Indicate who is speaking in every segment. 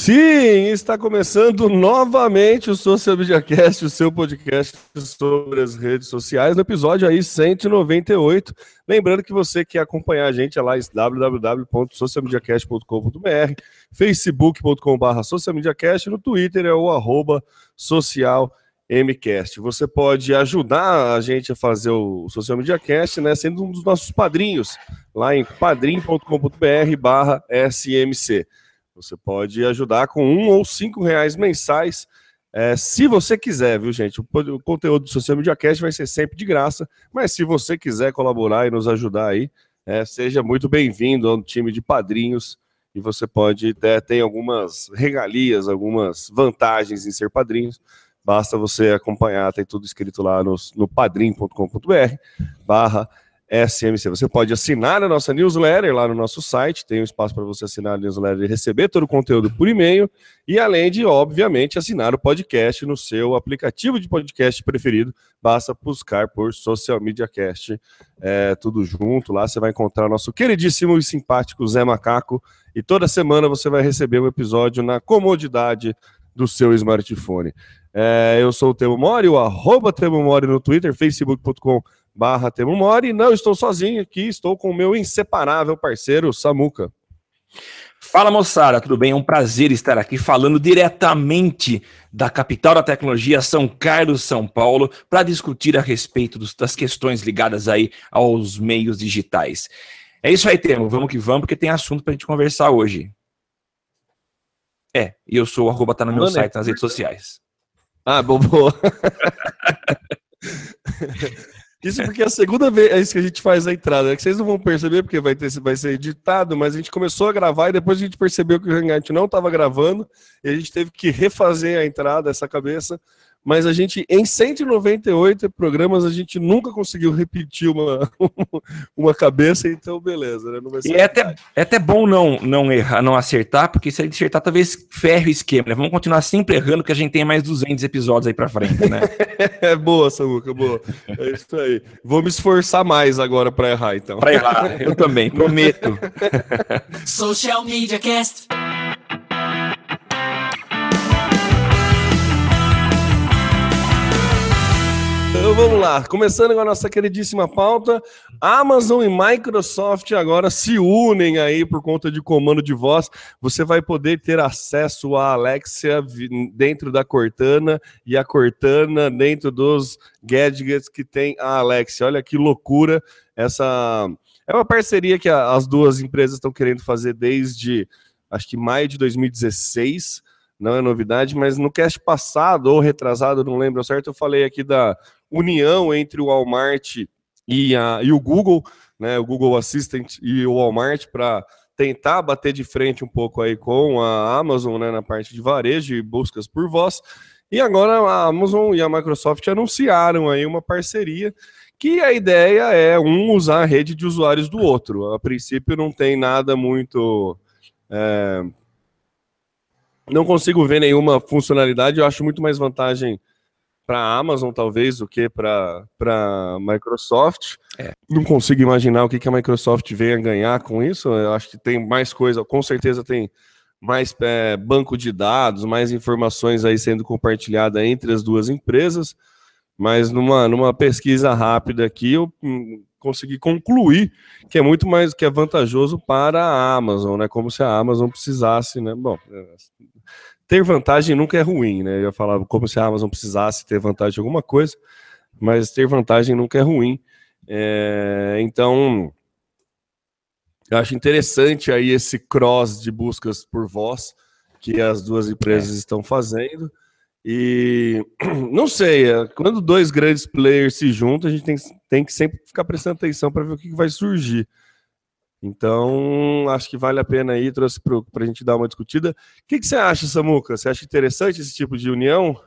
Speaker 1: Sim, está começando novamente o Social Media Cast, o seu podcast sobre as redes sociais, no episódio aí 198. Lembrando que você quer acompanhar a gente é lá em www.socialmediacast.com.br, facebook.com.br socialmediacast, no Twitter é o arroba. Você pode ajudar a gente a fazer o Social Media Cast, né, sendo um dos nossos padrinhos, lá em padrim.com.br barra smc. Você pode ajudar com um ou cinco reais mensais, é, se você quiser, viu, gente? O, conteúdo do Social Media Cast vai ser sempre de graça, mas se você quiser colaborar e nos ajudar aí, é, seja muito bem-vindo ao time de padrinhos e você pode ter, ter algumas regalias, algumas vantagens em ser padrinhos. Basta você acompanhar, tem tudo escrito lá no, no padrim.com.br barra SMC. Você pode assinar a nossa newsletter lá no nosso site, tem um espaço para você assinar a newsletter e receber todo o conteúdo por e-mail, e além de, obviamente, assinar o podcast no seu aplicativo de podcast preferido, basta buscar por Social Media Cast, é, tudo junto, lá você vai encontrar nosso queridíssimo e simpático Zé Macaco, e toda semana você vai receber um episódio na comodidade do seu smartphone. É, eu sou o Temo Mori, o arroba Temo Mori no Twitter, facebook.com.br barra Temo Mori. Não estou sozinho aqui, estou com o meu inseparável parceiro, Samuca.
Speaker 2: Fala moçada, tudo bem? É um prazer estar aqui falando diretamente da capital da tecnologia, São Carlos, São Paulo, para discutir a respeito dos, das questões ligadas aí aos meios digitais. É isso aí, Temo. Vamos que vamos, porque tem assunto para a gente conversar hoje. É, e eu sou o arroba tá no meu Mano, site, nas redes sociais.
Speaker 1: Ah, bobo. Isso porque é a segunda vez é isso que a gente faz a entrada. É que vocês não vão perceber porque vai, ter, vai ser editado, mas a gente começou a gravar e depois a gente percebeu que o Hangout não estava gravando e a gente teve que refazer a entrada, essa cabeça mas a gente, em 198 programas, a gente nunca conseguiu repetir uma, uma cabeça, então beleza, né?
Speaker 2: e é até, é até bom não, não errar, não acertar, porque se a gente acertar, talvez ferre o esquema, né? Vamos continuar sempre errando, que a gente tem mais 200 episódios aí pra frente, né?
Speaker 1: é boa, Samuca, boa. É isso aí. Vou me esforçar mais agora pra errar, então.
Speaker 2: Pra errar, eu também, prometo.
Speaker 3: Social Media Cast.
Speaker 1: Então vamos lá, começando com a nossa queridíssima pauta, Amazon e Microsoft agora se unem aí por conta de comando de voz. Você vai poder ter acesso à Alexia dentro da Cortana e a Cortana dentro dos gadgets que tem a Alexia. Olha que loucura essa é uma parceria que as duas empresas estão querendo fazer desde acho que maio de 2016 não é novidade, mas no cast passado ou retrasado, não lembro certo, eu falei aqui da união entre o Walmart e, a, e o Google, né, o Google Assistant e o Walmart para tentar bater de frente um pouco aí com a Amazon, né, na parte de varejo e buscas por voz. E agora a Amazon e a Microsoft anunciaram aí uma parceria que a ideia é um usar a rede de usuários do outro. A princípio não tem nada muito é... não consigo ver nenhuma funcionalidade. Eu acho muito mais vantagem para a Amazon, talvez, do que para a Microsoft. É. Não consigo imaginar o que, que a Microsoft venha ganhar com isso. Eu acho que tem mais coisa, com certeza tem mais é, banco de dados, mais informações aí sendo compartilhada entre as duas empresas. Mas numa, numa pesquisa rápida aqui, eu hum, consegui concluir que é muito mais que é vantajoso para a Amazon, né? Como se a Amazon precisasse, né? Bom, é, ter vantagem nunca é ruim, né? Eu ia falar como se a Amazon precisasse ter vantagem em alguma coisa, mas ter vantagem nunca é ruim. É, então, eu acho interessante aí esse cross de buscas por voz que as duas empresas é. estão fazendo. E não sei, é, quando dois grandes players se juntam, a gente tem, tem que sempre ficar prestando atenção para ver o que vai surgir. Então, acho que vale a pena aí, trouxe para a gente dar uma discutida. O que, que você acha, Samuca? Você acha interessante esse tipo de união?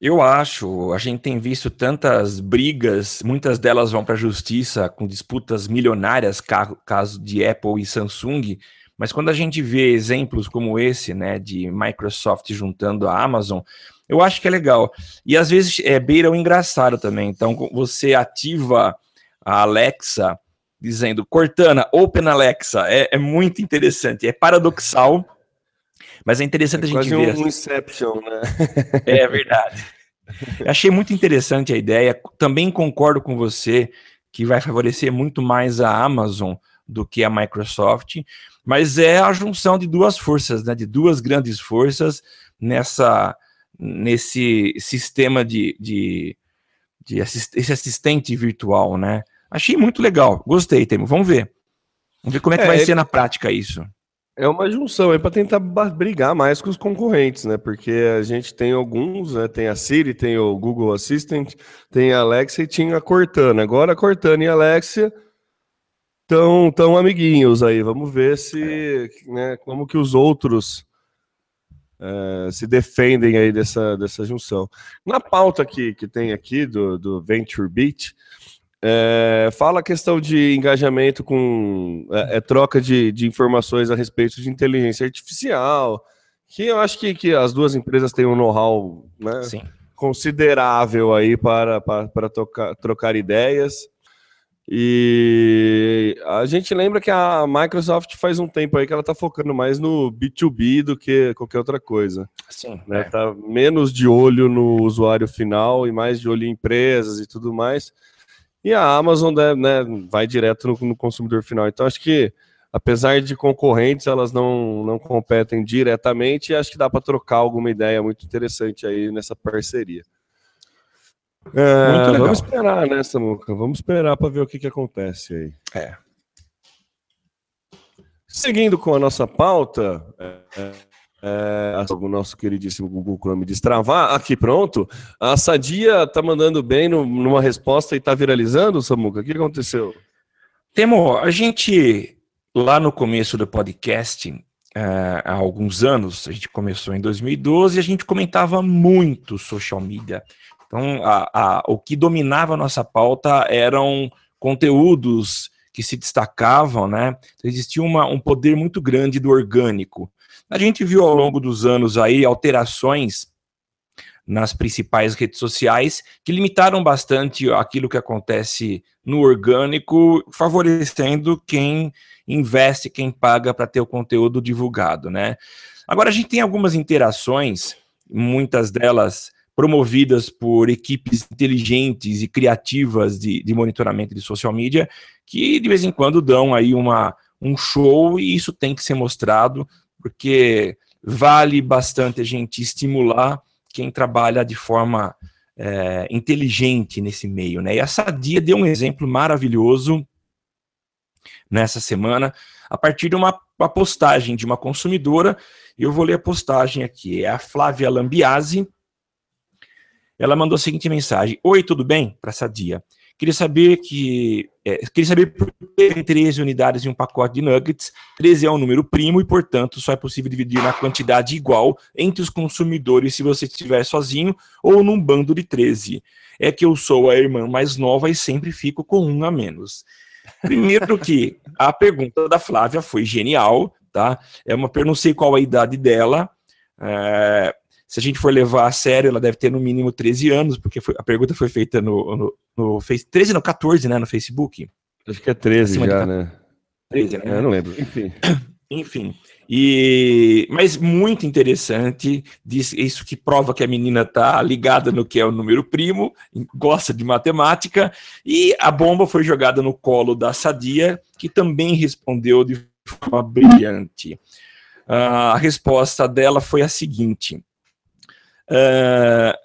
Speaker 2: Eu acho. A gente tem visto tantas brigas, muitas delas vão para a justiça com disputas milionárias, caso de Apple e Samsung. Mas quando a gente vê exemplos como esse, né, de Microsoft juntando a Amazon, eu acho que é legal. E às vezes é beira o engraçado também. Então, você ativa a Alexa dizendo Cortana, Open Alexa. É, é muito interessante, é paradoxal, Mas é interessante
Speaker 1: é
Speaker 2: a gente
Speaker 1: ver.
Speaker 2: Quase
Speaker 1: um Inception, né?
Speaker 2: É verdade. Achei muito interessante a ideia. Também concordo com você que vai favorecer muito mais a Amazon do que a Microsoft, mas é a junção de duas forças, né? De duas grandes forças nessa nesse sistema de, de, de assist, esse assistente virtual, né? Achei muito legal. Gostei, Temo. Vamos ver. Vamos ver como é que é, vai é... ser na prática isso.
Speaker 1: É uma junção aí para tentar brigar mais com os concorrentes, né? Porque a gente tem alguns, né? Tem a Siri, tem o Google Assistant, tem a Alexa e tinha a Cortana. Agora a Cortana e a Alexa estão tão amiguinhos aí. Vamos ver se, né? Como que os outros é, se defendem aí dessa, dessa junção. Na pauta que, que tem aqui do, do Venture Beat, é, fala a questão de engajamento com é, é, troca de, de informações a respeito de inteligência artificial, que eu acho que, que as duas empresas têm um know-how né, considerável aí para, para, para trocar, trocar ideias. E a gente lembra que a Microsoft faz um tempo aí que ela está focando mais no B2B do que qualquer outra coisa.
Speaker 2: Sim.
Speaker 1: Né? É. Tá menos de olho no usuário final e mais de olho em empresas e tudo mais. E a Amazon né, né, vai direto no, no, consumidor final. Então, acho que, apesar de concorrentes, elas não, não competem diretamente e acho que dá para trocar alguma ideia muito interessante aí nessa parceria. É, vamos esperar, né, Samuca? Vamos esperar para ver o que, que acontece aí.
Speaker 2: É.
Speaker 1: Seguindo com a nossa pauta, é, é o nosso queridíssimo Google Chrome destravar. Aqui, pronto. A Sadia tá mandando bem no, numa resposta e tá viralizando, Samuca? O que aconteceu?
Speaker 2: Temo, a gente, lá no começo do podcast, é, há alguns anos, a gente começou em 2012 e a gente comentava muito social media. Então, a, a, o que dominava a nossa pauta eram conteúdos que se destacavam, né? Então, existia uma, um poder muito grande do orgânico. A gente viu ao longo dos anos aí alterações nas principais redes sociais que limitaram bastante aquilo que acontece no orgânico, favorecendo quem investe, quem paga para ter o conteúdo divulgado, né? Agora a gente tem algumas interações, muitas delas promovidas por equipes inteligentes e criativas de, de monitoramento de social media, que de vez em quando dão aí uma, um show e isso tem que ser mostrado porque vale bastante a gente estimular quem trabalha de forma é, inteligente nesse meio. Né? E a Sadia deu um exemplo maravilhoso nessa semana, a partir de uma, uma postagem de uma consumidora. Eu vou ler a postagem aqui. É a Flávia Lambiase. Ela mandou a seguinte mensagem: Oi, tudo bem? Para Sadia. Queria saber que. É, queria saber por que tem 13 unidades em um pacote de nuggets. 13 é um número primo e, portanto, só é possível dividir na quantidade igual entre os consumidores se você estiver sozinho ou num bando de 13. É que eu sou a irmã mais nova e sempre fico com um a menos. Primeiro que a pergunta da Flávia foi genial, tá? É uma não sei qual a idade dela. É, se a gente for levar a sério, ela deve ter no mínimo 13 anos, porque foi, a pergunta foi feita no, no, no Face, 13 não, 14, né, no Facebook.
Speaker 1: Acho que é 13 já, de... né?
Speaker 2: 13, né?
Speaker 1: É, eu não lembro. Enfim.
Speaker 2: Enfim. E, mas muito interessante, diz, isso que prova que a menina tá ligada no que é o número primo, gosta de matemática, e a bomba foi jogada no colo da Sadia, que também respondeu de forma brilhante. Uh, a resposta dela foi a seguinte: Uh,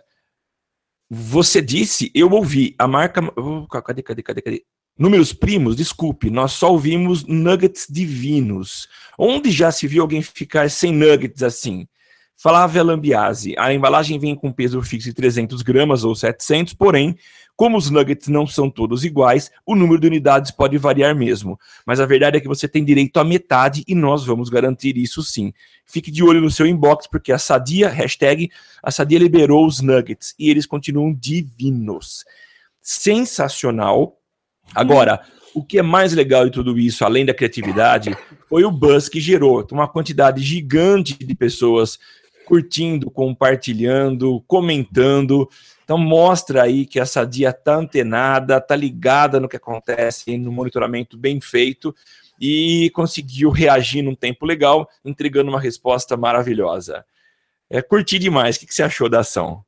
Speaker 2: você disse, eu ouvi, a marca. Oh, cadê, cadê, cadê, cadê? Números primos, desculpe, nós só ouvimos nuggets divinos. Onde já se viu alguém ficar sem nuggets assim? Falava Lambiase, a embalagem vem com peso fixo de 300 gramas ou 700, porém, como os nuggets não são todos iguais, o número de unidades pode variar mesmo. Mas a verdade é que você tem direito à metade e nós vamos garantir isso sim. Fique de olho no seu inbox, porque a Sadia, hashtag, a Sadia liberou os nuggets e eles continuam divinos. Sensacional. Agora, o que é mais legal de tudo isso, além da criatividade, foi o buzz que gerou. Uma quantidade gigante de pessoas curtindo, compartilhando, comentando. Então mostra aí que essa dia tá antenada, tá ligada no que acontece, no monitoramento bem feito. e conseguiu reagir num tempo legal, entregando uma resposta maravilhosa. É, curti demais. O que, que você achou da ação?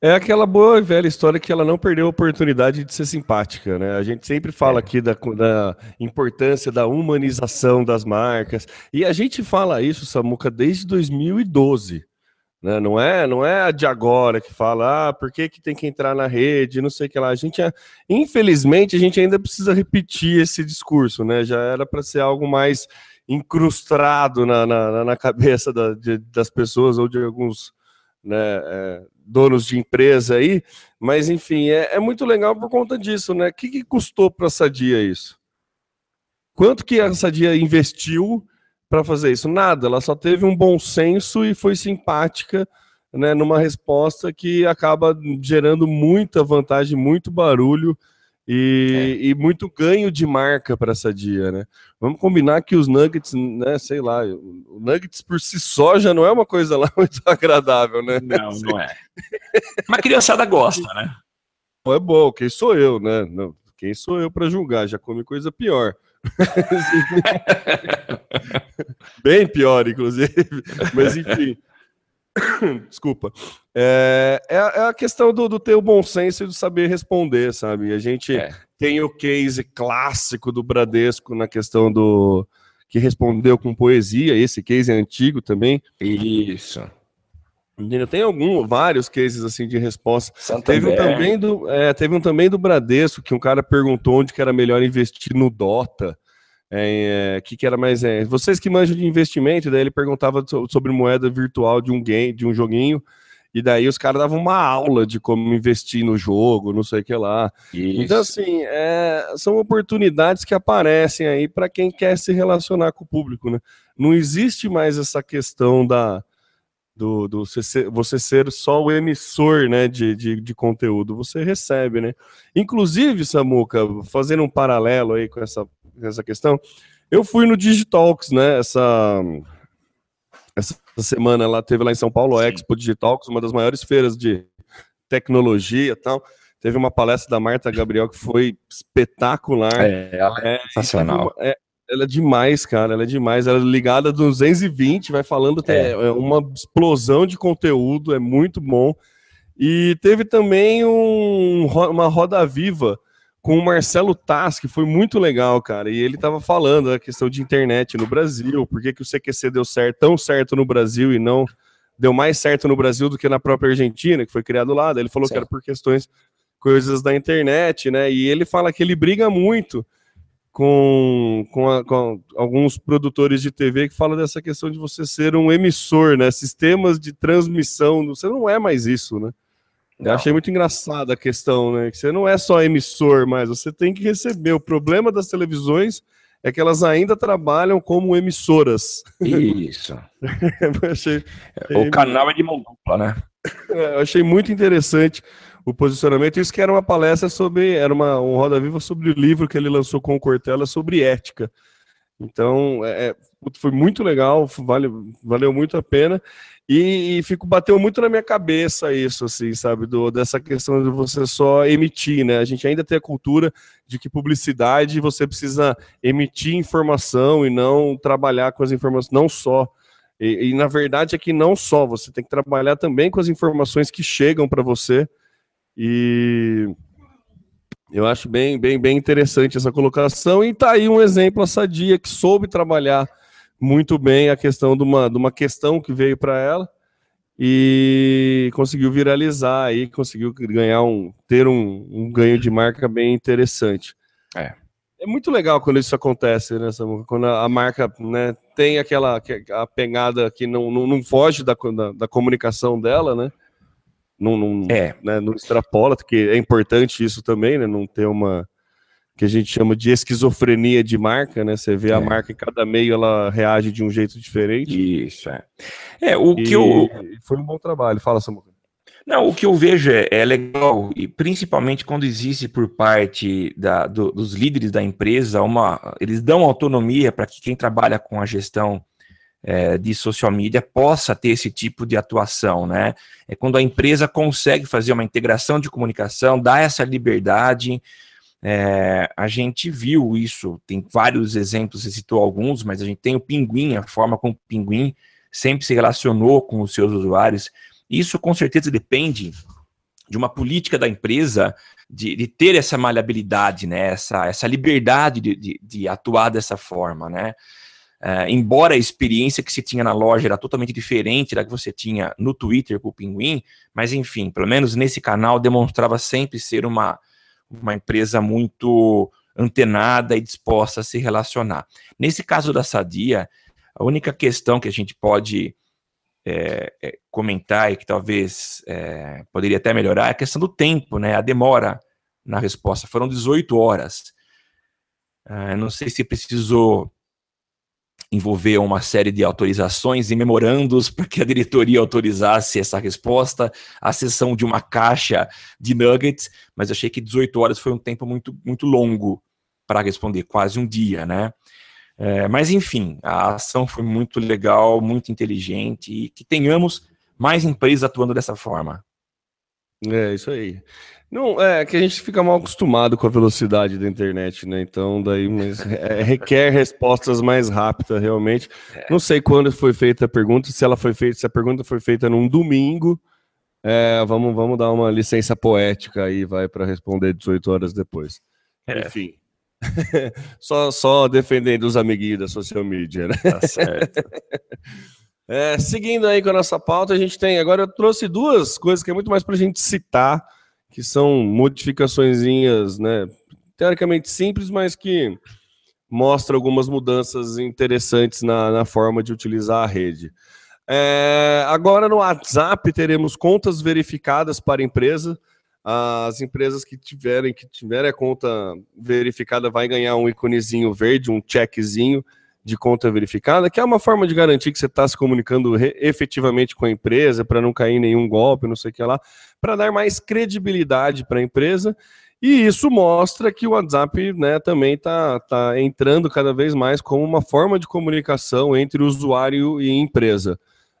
Speaker 1: É aquela boa e velha história que ela não perdeu a oportunidade de ser simpática, né? A gente sempre fala é. aqui da, da, importância da humanização das marcas. E a gente fala isso, Samuca, desde 2012. Né? Não é não é a de agora que fala, ah, por que, que tem que entrar na rede, não sei o que lá. A gente, é, infelizmente, a gente ainda precisa repetir esse discurso, né? Já era para ser algo mais incrustado na, na, na cabeça da, de, das pessoas ou de alguns né, é, donos de empresa aí, mas enfim, é, é, muito legal por conta disso, né? O que, que custou para a Sadia isso? Quanto que a Sadia investiu para fazer isso? Nada, ela só teve um bom senso e foi simpática, né, numa resposta que acaba gerando muita vantagem, muito barulho e, é. e, muito ganho de marca para essa dia, né? Vamos combinar que os Nuggets, né? Sei lá, o Nuggets por si só já não é uma coisa lá muito agradável, né?
Speaker 2: Não, não é. Mas a criançada gosta, né?
Speaker 1: É bom, quem sou eu, né? Não, quem sou eu para julgar? Já come coisa pior. Bem pior, inclusive. Mas enfim. Desculpa. É, é, é, a questão do, do ter o bom senso e do saber responder, sabe? A gente é. tem o case clássico do Bradesco na questão do que respondeu com poesia, esse case é antigo também.
Speaker 2: Isso.
Speaker 1: Tem algum, vários cases assim de resposta. Teve um, também do, é, teve um também do Bradesco, que um cara perguntou onde que era melhor investir no Dota. É, é, que, que era mais é, vocês que manjam de investimento, daí ele perguntava sobre moeda virtual de um game, de um joguinho, e daí os caras davam uma aula de como investir no jogo, não sei o que lá. Isso. Então, assim, é, são oportunidades que aparecem aí para quem quer se relacionar com o público, né? Não existe mais essa questão da do, do você ser só o emissor né, de, de, de, conteúdo, você recebe, né? Inclusive, Samuca, fazendo um paralelo aí com essa essa questão. Eu fui no Digitalks, né? Essa, essa semana lá teve lá em São Paulo a Expo Digitalks, uma das maiores feiras de tecnologia e tal. Teve uma palestra da Marta Gabriel que foi espetacular.
Speaker 2: É, ela é, é sensacional.
Speaker 1: É, ela é demais, cara. Ela é demais. Ela é ligada 220, vai falando, é. é uma explosão de conteúdo, é muito bom. E teve também um, uma roda viva com o Marcelo Tass, que foi muito legal, cara. E ele estava falando da questão de internet no Brasil, por que, que o CQC deu certo, tão certo no Brasil e não deu mais certo no Brasil do que na própria Argentina, que foi criado lá. Daí ele falou Sim. que era por questões, coisas da internet, né? E ele fala que ele briga muito com, com, a, com, alguns produtores de TV que falam dessa questão de você ser um emissor, né? Sistemas de transmissão, você não é mais isso, né? Eu achei muito engraçada a questão, né? Que você não é só emissor, mas você tem que receber. O problema das televisões é que elas ainda trabalham como emissoras.
Speaker 2: Isso. achei, o canal é de mão dupla, né?
Speaker 1: É, eu achei muito interessante o posicionamento. Isso que era uma palestra sobre, era uma um Roda Viva sobre o livro que ele lançou com o Cortella sobre ética. Então, é, é foi muito legal, vale, valeu muito a pena. E, e, fico bateu muito na minha cabeça isso, assim, sabe, do, dessa questão de você só emitir, né? A gente ainda tem a cultura de que publicidade você precisa emitir informação e não trabalhar com as informações, não só. E, e na verdade é que não só, você tem que trabalhar também com as informações que chegam para você. E eu acho bem, bem, bem interessante essa colocação. E tá aí um exemplo, a Sadia, que soube trabalhar muito bem a questão de uma, de uma questão que veio para ela e conseguiu viralizar aí, conseguiu ganhar um ter um, um ganho de marca bem interessante.
Speaker 2: É.
Speaker 1: É muito legal quando isso acontece, né? Quando a, marca né, tem aquela a pegada que não, não, não foge da, da, da, comunicação dela, né? Não, não, é. né, não extrapola, porque é importante isso também, né? Não ter uma, que a gente chama de esquizofrenia de marca, né? Você vê é. a marca em cada meio, ela reage de um jeito diferente.
Speaker 2: Isso, é. É, o e que eu...
Speaker 1: Foi um bom trabalho, fala, Samuel.
Speaker 2: Não, o que eu vejo é, é, legal, e principalmente quando existe por parte da, do, dos líderes da empresa, uma, eles dão autonomia para que quem trabalha com a gestão é, de social media possa ter esse tipo de atuação, né? É quando a empresa consegue fazer uma integração de comunicação, dá essa liberdade, é, a gente viu isso, tem vários exemplos, você citou alguns, mas a gente tem o Pinguim, a forma como o Pinguim sempre se relacionou com os seus usuários. Isso com certeza depende de uma política da empresa de, de ter essa maleabilidade, né? essa, essa liberdade de, de, de atuar dessa forma. Né? É, embora a experiência que se tinha na loja era totalmente diferente da que você tinha no Twitter com o Pinguim, mas enfim, pelo menos nesse canal demonstrava sempre ser uma, uma empresa muito antenada e disposta a se relacionar. Nesse caso da Sadia, a única questão que a gente pode é, é, comentar e que talvez é, poderia até melhorar é a questão do tempo, né? A demora na resposta. Foram 18 horas. Uh, não sei se precisou envolver uma série de autorizações e memorandos para que a diretoria autorizasse essa resposta, a sessão de uma caixa de nuggets, mas achei que 18 horas foi um tempo muito, muito longo para responder, quase um dia, né? É, mas enfim, a ação foi muito legal, muito inteligente e que tenhamos mais empresas atuando dessa forma.
Speaker 1: É, isso aí. Não, é que a gente fica mal acostumado com a velocidade da internet, né? Então, daí mas, é, requer respostas mais rápidas, realmente. É. Não sei quando foi feita a pergunta, se ela foi feita, se a pergunta foi feita num domingo. É, vamos, vamos dar uma licença poética aí, vai, para responder 18 horas depois. É. Enfim. só, só defendendo os amiguinhos da social media, né? Tá certo. É, seguindo aí com a nossa pauta, a gente tem. Agora eu trouxe duas coisas que é muito mais para a gente citar que são modificações, né, teoricamente simples, mas que mostra algumas mudanças interessantes na, na forma de utilizar a rede. É, agora no WhatsApp teremos contas verificadas para empresa. As empresas que tiverem que tiverem a conta verificada vai ganhar um iconezinho verde, um checkzinho de conta verificada, que é uma forma de garantir que você está se comunicando efetivamente com a empresa, para não cair em nenhum golpe, não sei o que lá, para dar mais credibilidade para a empresa. E isso mostra que o WhatsApp né, também está tá entrando cada vez mais como uma forma de comunicação entre usuário e empresa.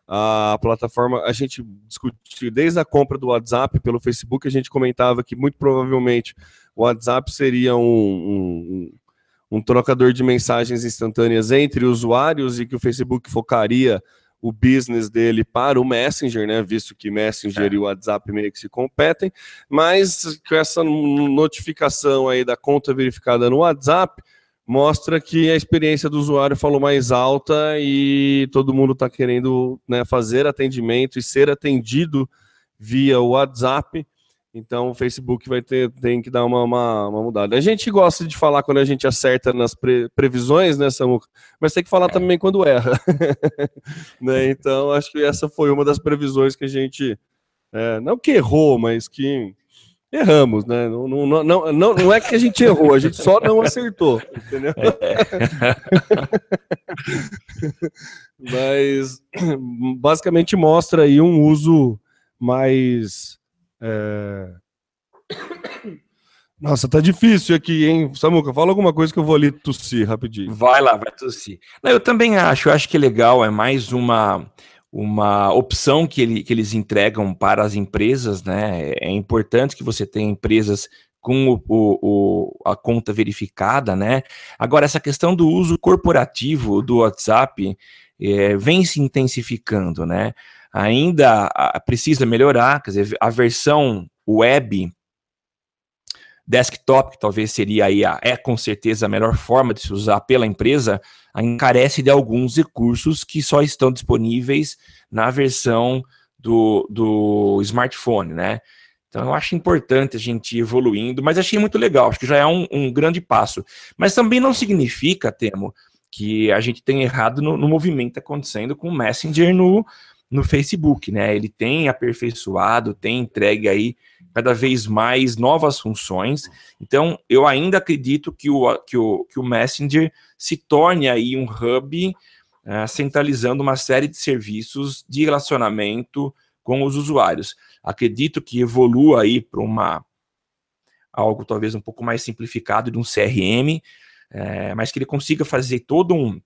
Speaker 1: A plataforma, a gente discutiu desde a compra do WhatsApp pelo Facebook, a gente comentava que muito provavelmente o WhatsApp seria um, um um trocador de mensagens instantâneas entre usuários e que o Facebook focaria o business dele para o Messenger, né? Visto que Messenger é. e o WhatsApp meio que se competem, mas com essa notificação aí da conta verificada no WhatsApp mostra que a experiência do usuário falou mais alta e todo mundo está querendo né, fazer atendimento e ser atendido via WhatsApp. Então o Facebook vai ter tem que dar uma, uma, uma, mudada. A gente gosta de falar quando a gente acerta nas pre, previsões, né, Samuca? Mas tem que falar é. também quando erra. né? Então acho que essa foi uma das previsões que a gente. É, não que errou, mas que erramos, né? Não, não, não, não, não é que a gente errou, a gente só não acertou, entendeu? É. mas basicamente mostra aí um uso mais é... Nossa, tá difícil aqui, hein? Samuca, fala alguma coisa que eu vou ali tossir rapidinho.
Speaker 2: Vai lá, vai tossir. Não, eu também acho, eu acho que é legal, é mais uma, uma opção que, ele, que eles entregam para as empresas, né? É importante que você tenha empresas com o, o, a conta verificada, né? Agora, essa questão do uso corporativo do WhatsApp é, vem se intensificando, né? Ainda precisa melhorar, quer dizer, a versão web desktop, que talvez seria aí a, é com certeza a melhor forma de se usar pela empresa, encarece de alguns recursos que só estão disponíveis na versão do, do smartphone, né? Então eu acho importante a gente ir evoluindo, mas achei muito legal, acho que já é um, um grande passo. Mas também não significa, Temo, que a gente tenha errado no, no movimento acontecendo com o Messenger no, no Facebook, né? Ele tem aperfeiçoado, tem entregue aí cada vez mais novas funções. Então, eu ainda acredito que o, que o, que o Messenger se torne aí um hub uh, centralizando uma série de serviços de relacionamento com os usuários. Acredito que evolua aí para uma algo talvez um pouco mais simplificado de um CRM, é, mas que ele consiga fazer todo um,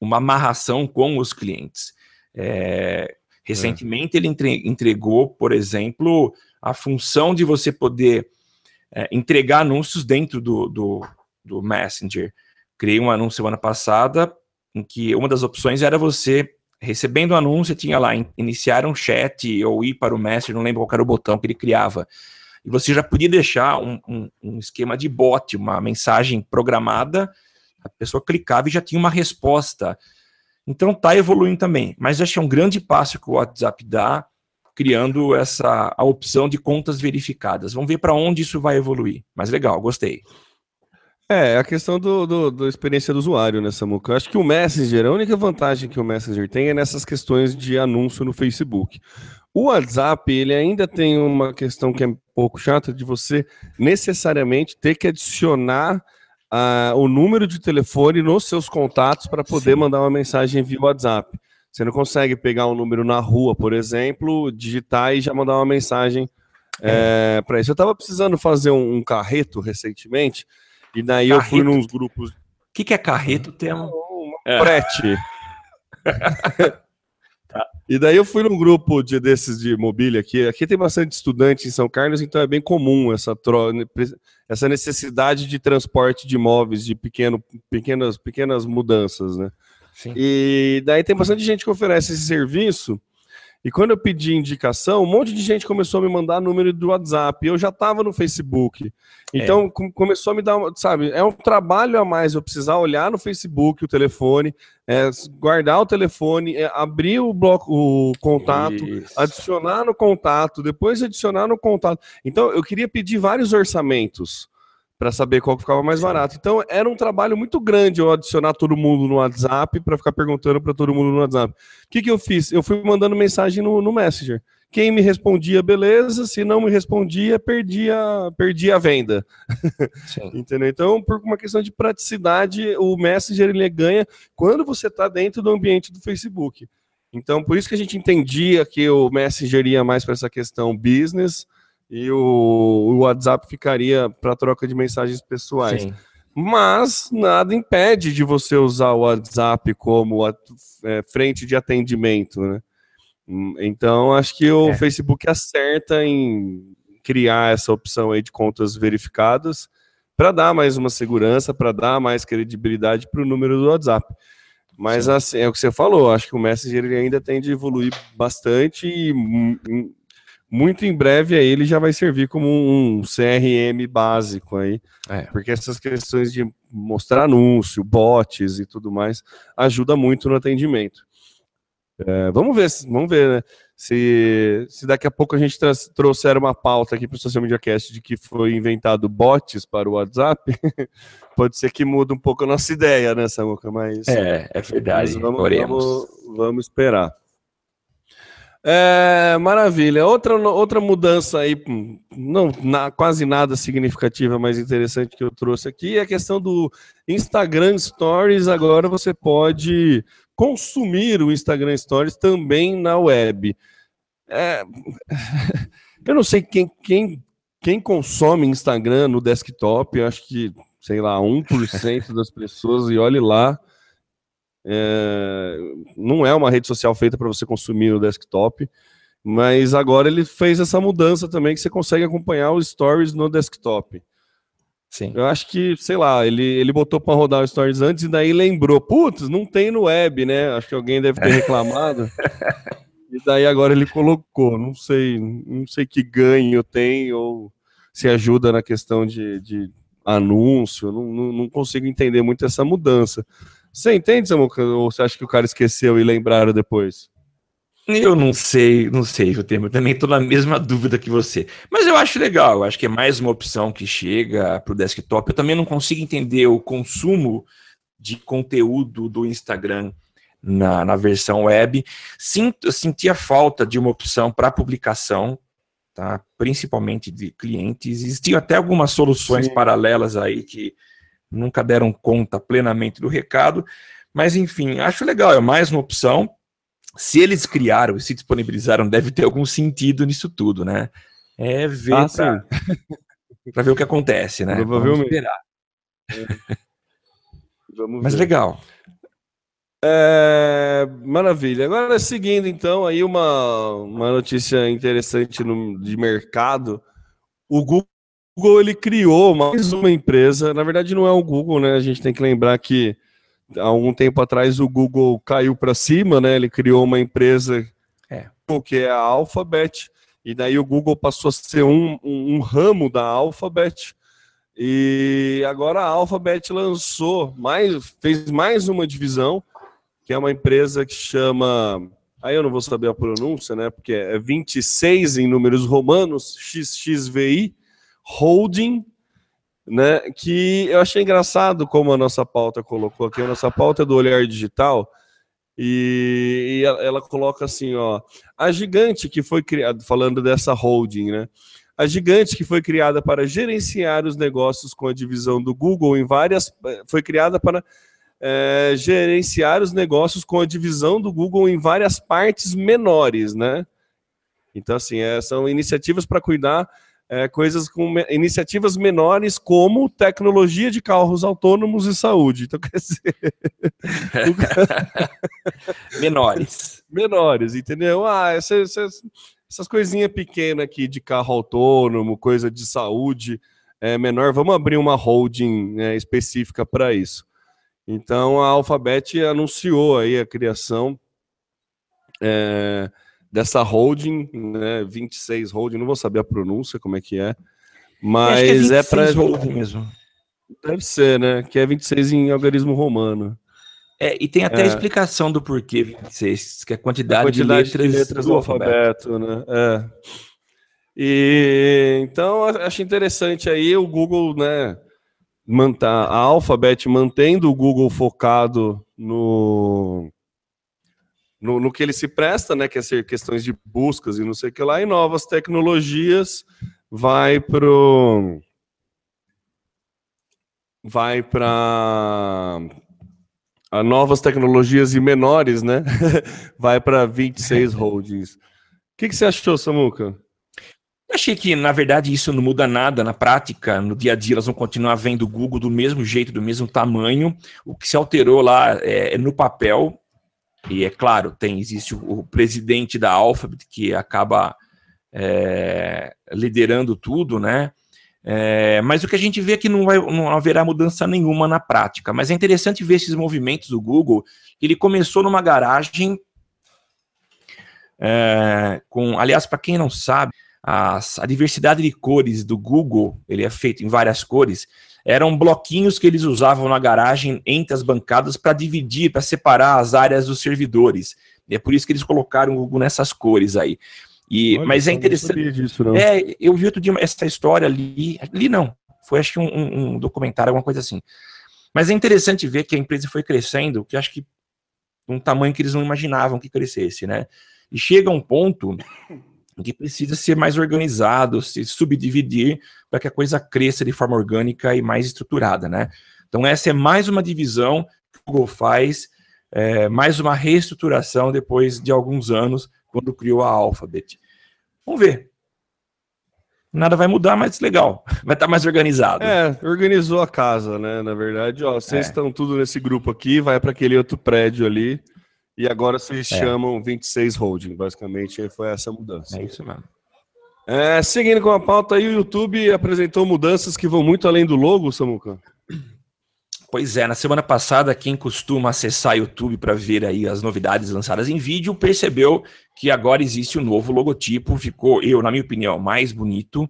Speaker 2: uma amarração com os clientes. É, recentemente é. ele entregou, por exemplo, a função de você poder é, entregar anúncios dentro do, do, do Messenger. Criei um anúncio semana passada em que uma das opções era você recebendo o anúncio, tinha lá iniciar um chat ou ir para o Messenger, não lembro qual era o botão que ele criava. E você já podia deixar um, um, um esquema de bot, uma mensagem programada, a pessoa clicava e já tinha uma resposta. Então tá evoluindo também, mas acho que é um grande passo que o WhatsApp dá, criando essa a opção de contas verificadas. Vamos ver para onde isso vai evoluir. Mas legal, gostei.
Speaker 1: É, a questão do, do, experiência do usuário, né, Samuca? Acho que o Messenger, a única vantagem que o Messenger tem é nessas questões de anúncio no Facebook. O WhatsApp, ele ainda tem uma questão que é um pouco chata de você necessariamente ter que adicionar uh, o número de telefone nos seus contatos para poder Sim. mandar uma mensagem via WhatsApp. Você não consegue pegar um número na rua, por exemplo, digitar e já mandar uma mensagem é. é, para isso. Eu estava precisando fazer um, um, carreto recentemente, e daí carreto. eu fui nos grupos. O
Speaker 2: que, que é carreto, Temo?
Speaker 1: Um é. prete. tá. E daí eu fui num grupo de, desses de mobília aqui. Aqui tem bastante estudante em São Carlos, então é bem comum essa, essa necessidade de transporte de imóveis, de pequeno, pequenas, pequenas mudanças, né? Sim. E daí tem bastante gente que oferece esse serviço. E quando eu pedi indicação, um monte de gente começou a me mandar número do WhatsApp. Eu já estava no Facebook. Então é. começou a me dar, sabe, é um trabalho a mais eu precisar olhar no Facebook o telefone, é, guardar o telefone, é, abrir o bloco, o contato, Isso. adicionar no contato, depois adicionar no contato. Então eu queria pedir vários orçamentos para saber qual que ficava mais barato. Então era um trabalho muito grande eu adicionar todo mundo no WhatsApp para ficar perguntando para todo mundo no WhatsApp. O que, que eu fiz? Eu fui mandando mensagem no, no Messenger. Quem me respondia, beleza. Se não me respondia, perdia, perdia a venda. Entendeu? Então, por uma questão de praticidade, o Messenger ele ganha quando você está dentro do ambiente do Facebook. Então, por isso que a gente entendia que o Messenger ia mais para essa questão business e o, WhatsApp ficaria para troca de mensagens pessoais. Sim. Mas nada impede de você usar o WhatsApp como a, é, frente de atendimento, né? Hum, então, acho que o é. Facebook acerta em criar essa opção aí de contas verificadas para dar mais uma segurança, para dar mais credibilidade para o número do WhatsApp. Mas assim, é o que você falou, acho que o Messenger ainda tem de evoluir bastante e muito em breve aí ele já vai servir como um CRM básico aí, é. porque essas questões de mostrar anúncio, bots e tudo mais ajuda muito no atendimento. É, vamos ver, vamos ver, né? Se, se daqui a pouco a gente trouxer uma pauta aqui para o Social Media Cast de que foi inventado bots para o WhatsApp, pode ser que mude um pouco a nossa ideia, né, Samuca? Mas
Speaker 2: é, é verdade.
Speaker 1: Vamos, vamos, vamos esperar. É, maravilha. Outra, outra mudança aí, não na, quase nada significativa, mas interessante que eu trouxe aqui é a questão do Instagram Stories. Agora você pode consumir o Instagram Stories também na web. É, eu não sei quem, quem, quem consome Instagram no desktop, eu acho que, sei lá, 1% das pessoas, e olhe lá. É, não é uma rede social feita para você consumir no desktop, mas agora ele fez essa mudança também que você consegue acompanhar os stories no desktop. Sim. Eu acho que, sei lá, ele, ele botou para rodar os stories antes e daí lembrou, putz, não tem no web, né? Acho que alguém deve ter reclamado. e daí agora ele colocou, não sei, não sei que ganho tem ou se ajuda na questão de, de anúncio, não, não, não consigo entender muito essa mudança. Você entende, Samuca? Ou você acha que o cara esqueceu e lembraram depois?
Speaker 2: Eu não sei, não sei, o termo. Eu também estou na mesma dúvida que você. Mas eu acho legal, eu acho que é mais uma opção que chega para o desktop. Eu também não consigo entender o consumo de conteúdo do Instagram na, na versão web. Sinto, eu sentia falta de uma opção para publicação, tá? principalmente de clientes. Existiam até algumas soluções Sim. paralelas aí que nunca deram conta plenamente do recado, mas enfim, acho legal, é mais uma opção. Se eles criaram e se disponibilizaram, deve ter algum sentido nisso tudo, né? É ver ah, para ver o que acontece, né?
Speaker 1: Vamos esperar.
Speaker 2: É. Mas legal.
Speaker 1: É, maravilha. Agora, seguindo então, aí uma, uma notícia interessante no, de mercado. O Google Google ele criou mais uma empresa. Na verdade, não é o Google, né? A gente tem que lembrar que há algum tempo atrás o Google caiu para cima, né? Ele criou uma empresa é. que é a Alphabet, e daí o Google passou a ser um, um, um ramo da Alphabet. E agora a Alphabet lançou mais, fez mais uma divisão, que é uma empresa que chama. Aí eu não vou saber a pronúncia, né? Porque é 26 em números romanos, XXVI, Holding, né? Que eu achei engraçado como a nossa pauta colocou aqui. A nossa pauta é do olhar digital. E, e ela coloca assim, ó, a gigante que foi criada, falando dessa holding, né? A gigante que foi criada para gerenciar os negócios com a divisão do Google em várias, foi criada para é, gerenciar os negócios com a divisão do Google em várias partes menores, né? Então, assim, é, são iniciativas para cuidar é, coisas com iniciativas menores como tecnologia de carros autônomos e saúde. Então, quer dizer.
Speaker 2: menores.
Speaker 1: Menores, entendeu? Ah, essas, essas, essas coisinhas pequenas aqui de carro autônomo, coisa de saúde é, menor, vamos abrir uma holding né, específica para isso. Então, a Alphabet anunciou aí a criação. É, dessa holding, né, 26 holding, não vou saber a pronúncia, como é que é, mas que é, é para holding mesmo. Deve ser, né, que é 26 em algarismo romano.
Speaker 2: É, e tem até é. a explicação do porquê 26, que é a quantidade, a quantidade de, letras
Speaker 1: de letras, do, do alfabeto, alfabeto, né? É. E então acho interessante aí o Google, né, mantar a Alphabet mantendo o Google focado no no, no, que ele se presta, né, que é ser questões de buscas e não sei o que lá, e novas tecnologias, vai pro vai para novas tecnologias e menores, né? vai para 26 holdings. O que, que você achou, Samuca?
Speaker 2: Achei que, na verdade, isso não muda nada na prática. No dia a dia, elas vão continuar vendo o Google do mesmo jeito, do mesmo tamanho. O que se alterou lá é, é no papel, e é claro, tem existe o, o presidente da Alphabet que acaba é, liderando tudo, né? É, mas o que a gente vê é que não, vai, não haverá mudança nenhuma na prática. Mas é interessante ver esses movimentos do Google. Ele começou numa garagem é, com, aliás, para quem não sabe, as, a diversidade de cores do Google, ele é feito em várias cores eram bloquinhos que eles usavam na garagem entre as bancadas para dividir, para separar as áreas dos servidores. E é por isso que eles colocaram o Google nessas cores aí. E, Olha, mas é interessante. Disso, é, eu vi outro dia essa história ali. Ali não. Foi acho que um, um, documentário, alguma coisa assim. Mas é interessante ver que a empresa foi crescendo, que acho que um tamanho que eles não imaginavam que crescesse, né? E chega um ponto que precisa ser mais organizado, se subdividir para que a coisa cresça de forma orgânica e mais estruturada, né? Então essa é mais uma divisão que o Google faz, é, mais uma reestruturação depois de alguns anos, quando criou a Alphabet. Vamos ver. Nada vai mudar, mas legal. Vai estar mais organizado.
Speaker 1: É, organizou a casa, né? Na verdade, ó, vocês é. estão tudo nesse grupo aqui, vai para aquele outro prédio ali. E agora vocês é. chamam 26 Holding, basicamente foi essa mudança.
Speaker 2: É isso mesmo.
Speaker 1: É, seguindo com a pauta aí, o YouTube apresentou mudanças que vão muito além do logo, Samuca.
Speaker 2: Pois é, na semana passada, quem costuma acessar YouTube para ver aí as novidades lançadas em vídeo, percebeu que agora existe um novo logotipo, ficou, eu, na minha opinião, mais bonito,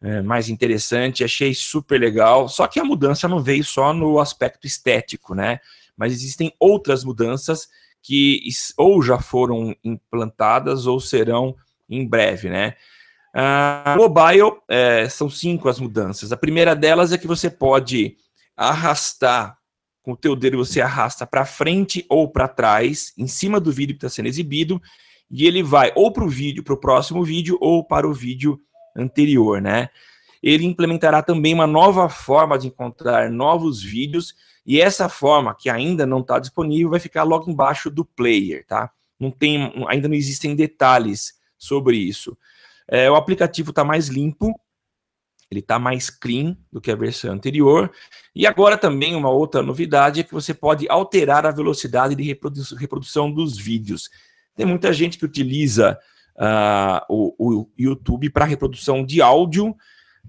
Speaker 2: é, mais interessante, achei super legal, só que a mudança não veio só no aspecto estético, né? Mas existem outras mudanças que ou já foram implantadas ou serão em breve, né? Uh, mobile, é, são cinco as mudanças. A primeira delas é que você pode arrastar, com o teu dedo você arrasta para frente ou para trás, em cima do vídeo que está sendo exibido, e ele vai ou para o vídeo, para o próximo vídeo, ou para o vídeo anterior, né? Ele implementará também uma nova forma de encontrar novos vídeos e essa forma, que ainda não está disponível, vai ficar logo embaixo do player, tá? Não tem, ainda não existem detalhes sobre isso. É, o aplicativo está mais limpo, ele está mais clean do que a versão anterior. E agora também uma outra novidade é que você pode alterar a velocidade de reprodu reprodução dos vídeos. Tem muita gente que utiliza uh, o, o YouTube para reprodução de áudio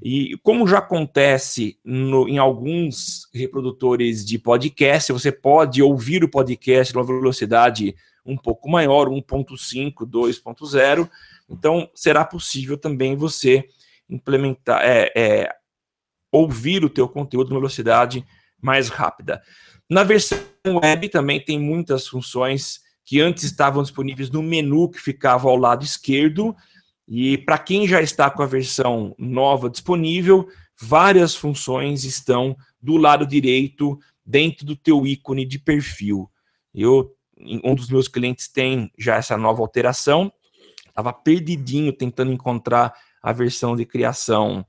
Speaker 2: E como já acontece no, em alguns reprodutores de podcast, você pode ouvir o podcast numa velocidade um pouco maior, 1.5, 2.0. Então, será possível também você implementar, é, é, ouvir o teu conteúdo numa velocidade mais rápida. Na versão web também tem muitas funções que antes estavam disponíveis no menu que ficava ao lado esquerdo. E para quem já está com a versão nova disponível, várias funções estão do lado direito dentro do teu ícone de perfil. Eu, um dos meus clientes tem já essa nova alteração. Estava perdidinho tentando encontrar a versão de criação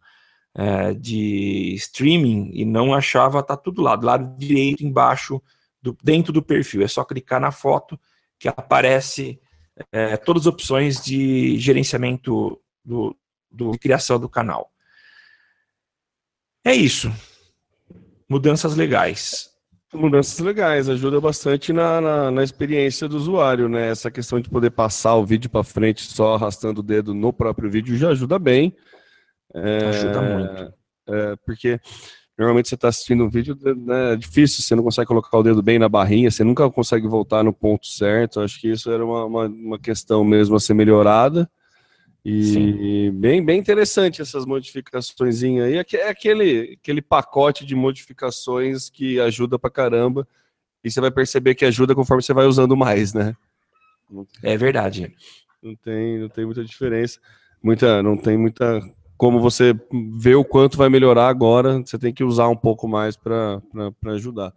Speaker 2: é, de streaming e não achava, tá tudo lá, do lado direito, embaixo, do, dentro do perfil. É só clicar na foto que aparece é, todas as opções de gerenciamento do, do, de criação do canal. É isso. Mudanças legais.
Speaker 1: Mudanças legais, ajuda bastante na, na, na, experiência do usuário, né? Essa questão de poder passar o vídeo para frente só arrastando o dedo no próprio vídeo já ajuda bem.
Speaker 2: É, Ajuda muito.
Speaker 1: É, porque normalmente você está assistindo um vídeo, né, é difícil, você não consegue colocar o dedo bem na barrinha, você nunca consegue voltar no ponto certo. Acho que isso era uma, uma, uma questão mesmo a ser melhorada. E bem, bem interessante essas modificações aí. É aquele, aquele pacote de modificações que ajuda pra caramba. E você vai perceber que ajuda conforme você vai usando mais, né?
Speaker 2: É verdade.
Speaker 1: Não tem, não tem muita diferença. Muita, não tem muita como você vê o quanto vai melhorar agora, você tem que usar um pouco mais para ajudar.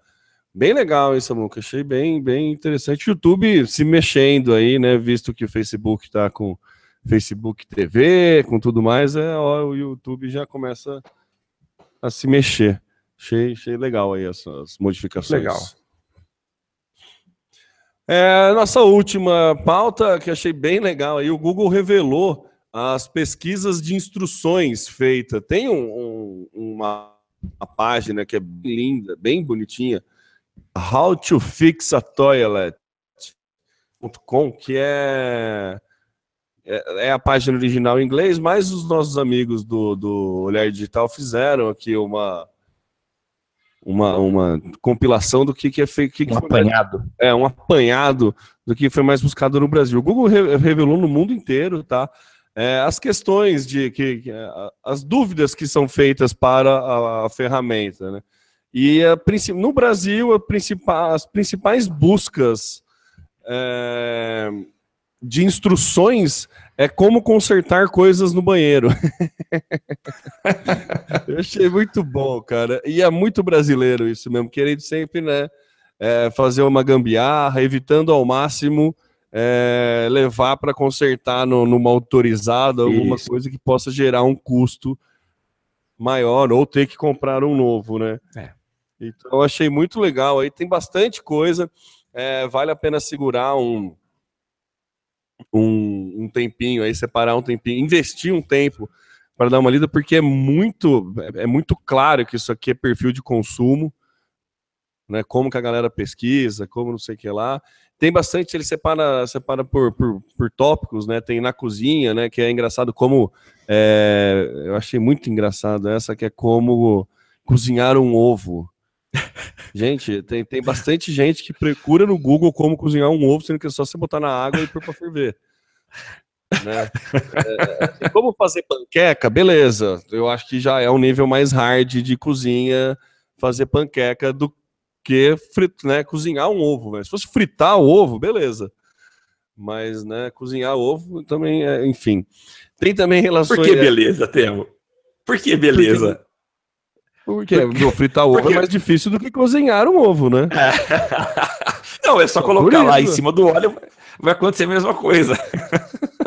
Speaker 1: Bem legal isso, Samuca. Achei bem, bem interessante. YouTube se mexendo aí, né? Visto que o Facebook está com Facebook TV, com tudo mais, é, ó, o YouTube já começa a se mexer. Achei, achei legal aí essas modificações.
Speaker 2: Legal.
Speaker 1: É, nossa última pauta, que achei bem legal aí, o Google revelou as pesquisas de instruções feitas. Tem um, um, uma, uma, página que é bem linda, bem bonitinha, How to Fix a Toilet.com, que é, é, é, a página original em inglês, mas os nossos amigos do, do Olhar Digital fizeram aqui uma, uma, uma compilação do que, que é feito. Que
Speaker 2: um apanhado. Mais,
Speaker 1: é, um apanhado do que foi mais buscado no Brasil. O Google revelou no mundo inteiro, tá? É, as questões de que, que, as dúvidas que são feitas para a, a ferramenta, né? E a, no Brasil principal, as principais buscas é, de instruções é como consertar coisas no banheiro. Eu achei muito bom, cara. E é muito brasileiro isso mesmo, querendo sempre, né? É, fazer uma gambiarra, evitando ao máximo é, levar para consertar no, numa autorizada, alguma Isso. coisa que possa gerar um custo maior ou ter que comprar um novo, né? É. Então eu achei muito legal. Aí tem bastante coisa. É, vale a pena segurar um, um, um, tempinho aí, separar um tempinho, investir um tempo para dar uma lida, porque é muito, é, é muito claro que isso aqui é perfil de consumo, né? Como que a galera pesquisa, como não sei o que lá. Tem bastante, ele separa, separa por, por, por, tópicos, né? Tem na cozinha, né? Que é engraçado como. É, eu achei muito engraçado essa, que é como cozinhar um ovo. Gente, tem, tem bastante gente que procura no Google como cozinhar um ovo, sendo que é só você botar na água e pôr para ferver. Né? É, assim, como fazer panqueca, beleza. Eu acho que já é um nível mais hard de cozinha fazer panqueca do que frito, né, cozinhar um ovo. Né? Se fosse fritar o ovo, beleza. Mas, né, cozinhar ovo também é, enfim. Tem também relações.
Speaker 2: Por que beleza, Temo? Por que beleza?
Speaker 1: Porque, Porque fritar ovo Porque... é mais difícil do que cozinhar um ovo, né?
Speaker 2: Não, é só colocar lá em cima do óleo, vai acontecer a mesma coisa.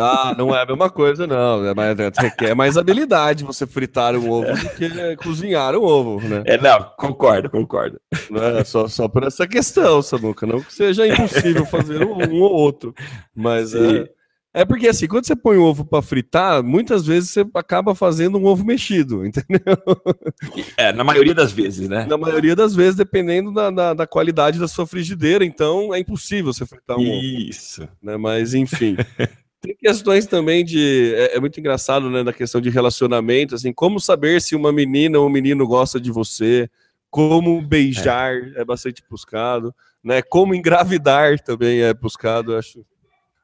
Speaker 1: Ah, não é a mesma coisa, não. É mais, é, requer mais habilidade você fritar um ovo do que cozinhar um ovo, né?
Speaker 2: É, não, concordo, concordo.
Speaker 1: É só, só por essa questão, Samuca. Não que seja impossível fazer um, um ou outro. Mas é, é porque assim, quando você põe o ovo para fritar, muitas vezes você acaba fazendo um ovo mexido, entendeu?
Speaker 2: É, na maioria das vezes, né?
Speaker 1: Na maioria das vezes, dependendo da, da, da qualidade da sua frigideira, então é impossível você fritar um
Speaker 2: Isso.
Speaker 1: ovo. Né? Mas enfim. Tem questões também de. É, é, muito engraçado, né? Da questão de relacionamento, assim, como saber se uma menina ou um menino gosta de você, como beijar é, é bastante buscado, né? Como engravidar também é buscado, acho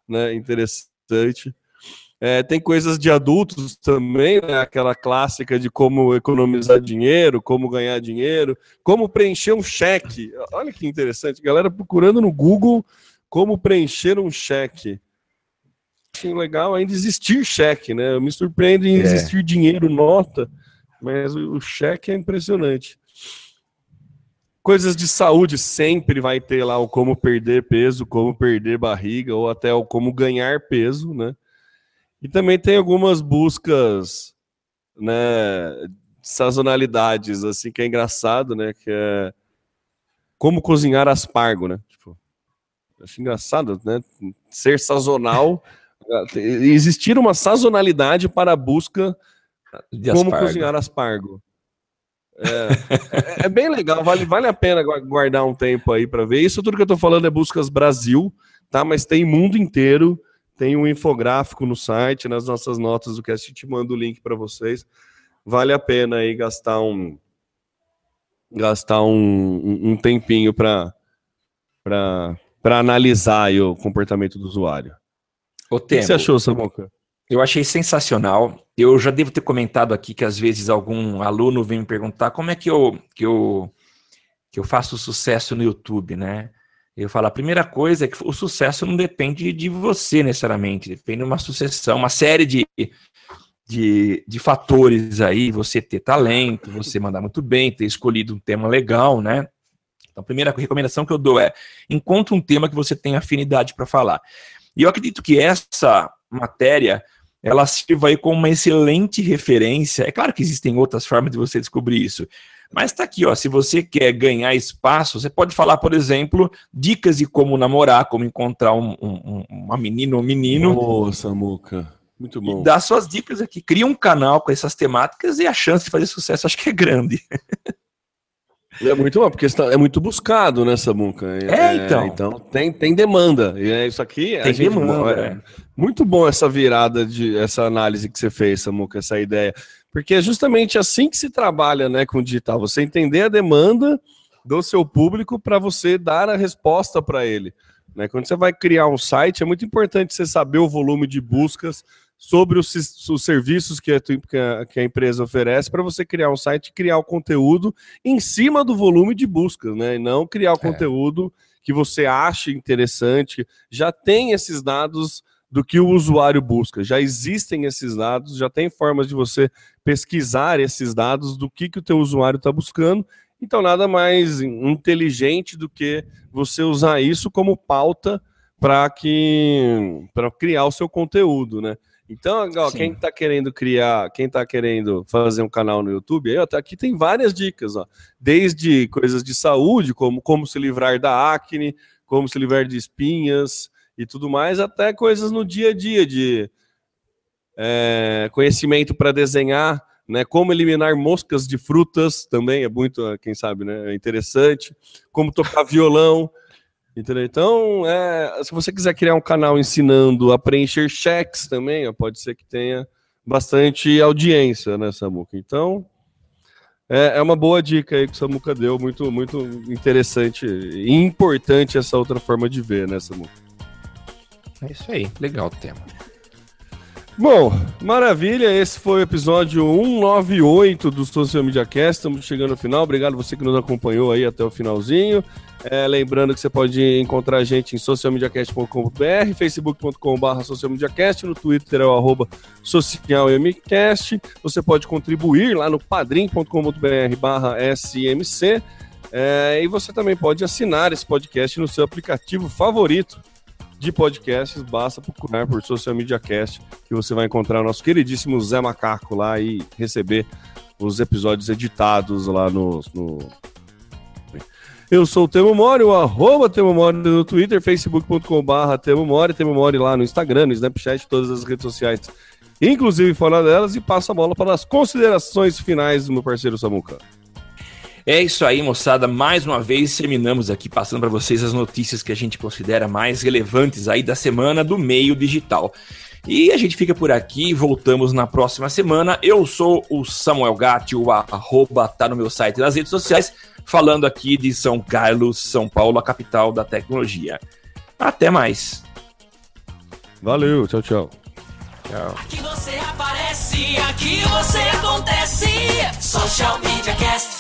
Speaker 1: né, interessante. É, tem coisas de adultos também, né? aquela clássica de como economizar dinheiro, como ganhar dinheiro, como preencher um cheque. Olha que interessante, galera procurando no Google como preencher um cheque. Acho legal ainda existir cheque, né? Eu me surpreendo em é. existir dinheiro, nota, mas o cheque é impressionante. Coisas de saúde sempre vai ter lá o como perder peso, como perder barriga, ou até o como ganhar peso, né? E também tem algumas buscas, né, sazonalidades, assim, que é engraçado, né, que é como cozinhar aspargo, né? Tipo, acho engraçado, né? Ser sazonal, existir uma sazonalidade para a busca de como aspargo. cozinhar aspargo. É, é, é, bem legal, vale, vale a pena guardar um tempo aí para ver. Isso tudo que eu tô falando é Buscas Brasil, tá? Mas tem mundo inteiro. Tem um infográfico no site, nas nossas notas do que a gente manda o link para vocês. Vale a pena aí gastar um gastar um, um tempinho para para analisar o comportamento do usuário.
Speaker 2: O, o que você achou, Samuca? Eu achei sensacional. Eu já devo ter comentado aqui que às vezes algum aluno vem me perguntar como é que eu, que eu, que eu faço sucesso no YouTube, né? Eu falo, a primeira coisa é que o sucesso não depende de você necessariamente, depende de uma sucessão, uma série de, de, de fatores aí, você ter talento, você mandar muito bem, ter escolhido um tema legal, né? Então, a primeira recomendação que eu dou é: encontre um tema que você tem afinidade para falar. E eu acredito que essa matéria ela sirva aí como uma excelente referência. É claro que existem outras formas de você descobrir isso, mas está aqui, ó. Se você quer ganhar espaço, você pode falar, por exemplo, dicas de como namorar, como encontrar um, um, uma menina ou um menino.
Speaker 1: Nossa, Muca. Muito bom.
Speaker 2: E dá suas dicas aqui. Cria um canal com essas temáticas e a chance de fazer sucesso acho que é grande.
Speaker 1: É muito bom, porque é muito buscado né, bunca.
Speaker 2: É, é, então.
Speaker 1: Então tem, tem demanda. E é isso aqui.
Speaker 2: Tem gente, demanda.
Speaker 1: É, é, muito bom essa virada de essa análise que você fez, Samuca, essa ideia. Porque é justamente assim que se trabalha né, com o digital. Você entender a demanda do seu público para você dar a resposta para ele. Né? Quando você vai criar um site, é muito importante você saber o volume de buscas sobre os, os serviços que a, que a, empresa oferece para você criar um site e criar o conteúdo em cima do volume de buscas, né? E não criar o é. conteúdo que você acha interessante. Já tem esses dados do que o usuário busca. Já existem esses dados, já tem formas de você pesquisar esses dados do que, que o teu usuário está buscando. Então, nada mais inteligente do que você usar isso como pauta para que para criar o seu conteúdo, né? Então, ó, quem está querendo criar, quem está querendo fazer um canal no YouTube, aí, ó, tá, aqui tem várias dicas, ó. Desde coisas de saúde, como como se livrar da acne, como se livrar de espinhas, e tudo mais, até coisas no dia a dia de é, conhecimento para desenhar, né? Como eliminar moscas de frutas também é muito, quem sabe, né? É interessante. Como tocar violão. Entendeu? Então, é, se você quiser criar um canal ensinando a preencher cheques também, ó, pode ser que tenha bastante audiência, né, Samuca? Então, é, é, uma boa dica aí que o Samuca deu, muito, muito interessante e importante essa outra forma de ver, né, Samuca?
Speaker 2: É isso aí, legal o tema.
Speaker 1: Bom, maravilha, esse foi o episódio 198 do Social Media Cast, estamos chegando ao final, obrigado você que nos acompanhou aí até o finalzinho. É, lembrando que você pode encontrar a gente em socialmediacast.com.br, facebook.com.br socialmediacast, no Twitter é o arroba socialmcast. Você pode contribuir lá no padrim.com.br barra smc. É, e você também pode assinar esse podcast no seu aplicativo favorito de podcasts, basta procurar por Social Media Cast, que você vai encontrar o nosso queridíssimo Zé Macaco lá e receber os episódios editados lá no. no... Eu sou o Temo Mori, o arroba Temo Mori no Twitter, facebook.com.br Temo Mori, Temo Mori lá no Instagram, no Snapchat, todas as redes sociais, inclusive fora delas, e passo a bola para as considerações finais do meu parceiro Samuca.
Speaker 2: É isso aí, moçada. Mais uma vez terminamos aqui passando para vocês as notícias que a gente considera mais relevantes aí da semana do meio digital. E a gente fica por aqui, voltamos na próxima semana. Eu sou o Samuel Gatti, o arroba tá no meu site nas redes sociais, falando aqui de São Carlos, São Paulo, a capital da tecnologia. Até mais.
Speaker 1: Valeu, tchau, tchau.
Speaker 2: Tchau.
Speaker 3: Aqui você aparece, aqui você acontece. Social Media Cast.